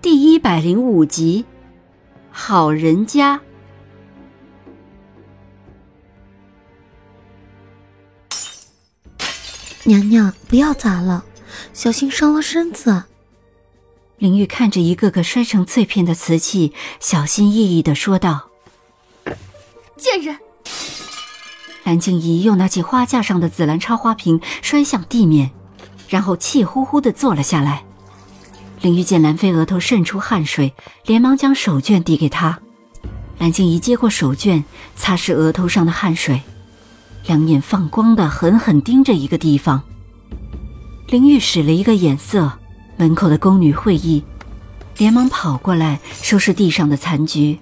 第一百零五集，好人家。娘娘，不要砸了，小心伤了身子。林玉看着一个个摔成碎片的瓷器，小心翼翼的说道：“贱人！”蓝静怡又拿起花架上的紫兰插花瓶摔向地面，然后气呼呼的坐了下来。林玉见兰妃额头渗出汗水，连忙将手绢递给她。蓝静怡接过手绢，擦拭额头上的汗水，两眼放光的狠狠盯着一个地方。林玉使了一个眼色，门口的宫女会意，连忙跑过来收拾地上的残局。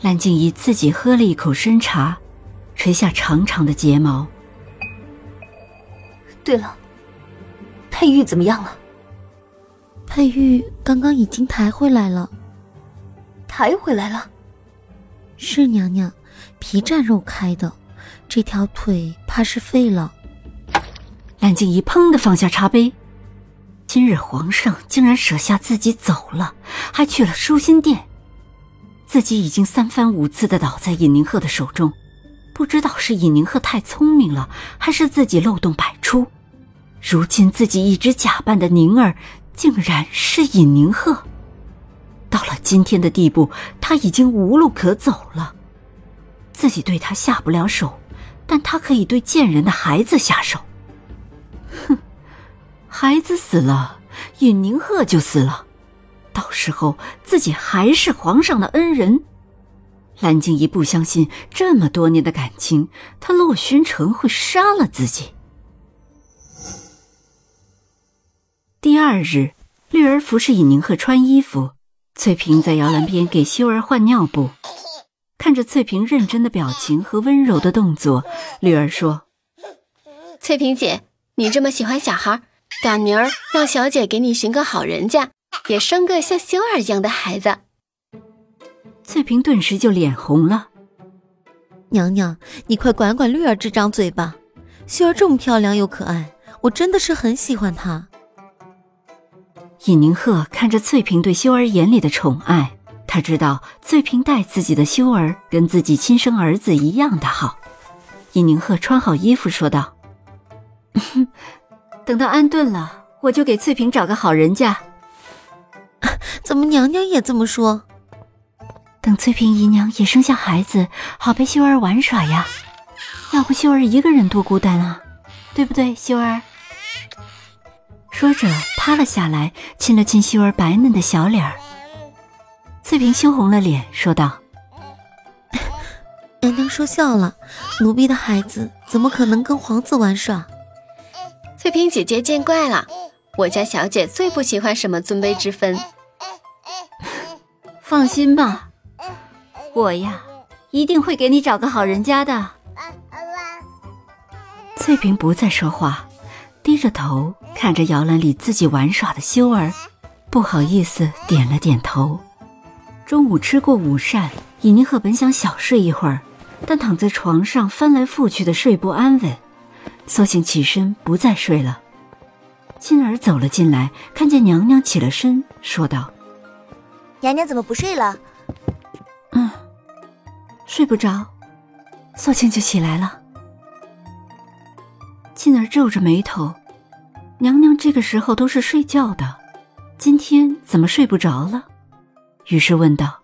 蓝静怡自己喝了一口参茶，垂下长长的睫毛。对了，佩玉怎么样了？佩玉刚刚已经抬回来了，抬回来了。是娘娘，皮绽肉开的，这条腿怕是废了。蓝静怡砰的放下茶杯，今日皇上竟然舍下自己走了，还去了舒心殿，自己已经三番五次的倒在尹宁鹤的手中，不知道是尹宁鹤太聪明了，还是自己漏洞百出，如今自己一直假扮的宁儿。竟然是尹宁鹤。到了今天的地步，他已经无路可走了。自己对他下不了手，但他可以对贱人的孩子下手。哼，孩子死了，尹宁鹤就死了，到时候自己还是皇上的恩人。蓝静怡不相信这么多年的感情，他洛宣城会杀了自己。第二日，绿儿服侍尹宁鹤穿衣服，翠萍在摇篮边给修儿换尿布。看着翠萍认真的表情和温柔的动作，绿儿说：“翠萍姐，你这么喜欢小孩，赶明儿让小姐给你寻个好人家，也生个像修儿一样的孩子。”翠萍顿时就脸红了：“娘娘，你快管管绿儿这张嘴吧！秀儿这么漂亮又可爱，我真的是很喜欢她。”尹宁鹤看着翠萍对修儿眼里的宠爱，他知道翠萍待自己的修儿跟自己亲生儿子一样的好。尹宁鹤穿好衣服说道：“ 等到安顿了，我就给翠萍找个好人家。”怎么娘娘也这么说？等翠萍姨娘也生下孩子，好陪修儿玩耍呀。要不修儿一个人多孤单啊，对不对，修儿？说着，趴了下来，亲了亲秀儿白嫩的小脸儿。翠萍羞红了脸，说道：“娘娘说笑了，奴婢的孩子怎么可能跟皇子玩耍？”翠萍姐姐见怪了，我家小姐最不喜欢什么尊卑之分。放心吧，我呀，一定会给你找个好人家的。翠萍不再说话。低着头看着摇篮里自己玩耍的修儿，不好意思点了点头。中午吃过午膳，尹宁鹤本想小睡一会儿，但躺在床上翻来覆去的睡不安稳，索性起身不再睡了。金儿走了进来，看见娘娘起了身，说道：“娘娘怎么不睡了？”“嗯，睡不着，索性就起来了。”金儿皱着眉头，娘娘这个时候都是睡觉的，今天怎么睡不着了？于是问道：“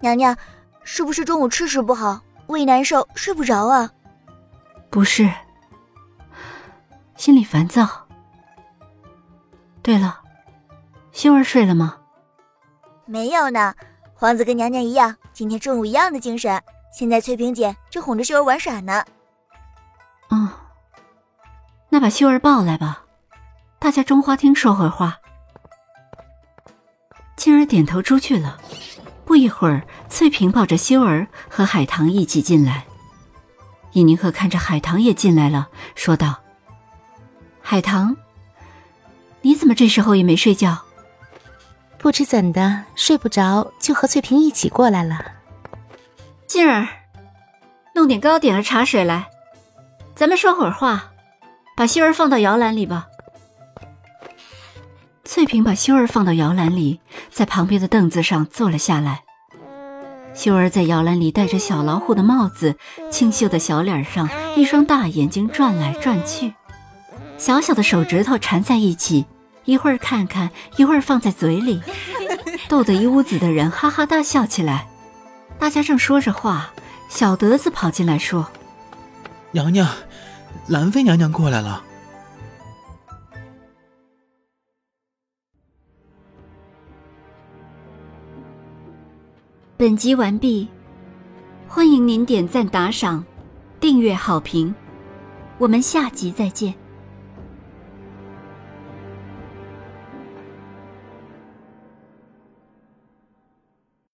娘娘，是不是中午吃食不好，胃难受，睡不着啊？”“不是，心里烦躁。”“对了，秀儿睡了吗？”“没有呢，皇子跟娘娘一样，今天中午一样的精神。现在翠萍姐正哄着秀儿玩耍呢。”“嗯。”那把秀儿抱来吧，大家中花厅说会话。静儿点头出去了。不一会儿，翠萍抱着修儿和海棠一起进来。尹宁鹤看着海棠也进来了，说道：“海棠，你怎么这时候也没睡觉？不知怎的，睡不着，就和翠萍一起过来了。静儿，弄点糕点和茶水来，咱们说会儿话。把修儿放到摇篮里吧。”翠萍把修儿放到摇篮里，在旁边的凳子上坐了下来。修儿在摇篮里戴着小老虎的帽子，清秀的小脸上一双大眼睛转来转去，小小的手指头缠在一起，一会儿看看，一会儿放在嘴里，逗得一屋子的人哈哈大笑起来。大家正说着话，小德子跑进来说：“娘娘，兰妃娘娘过来了。”本集完毕，欢迎您点赞、打赏、订阅、好评，我们下集再见。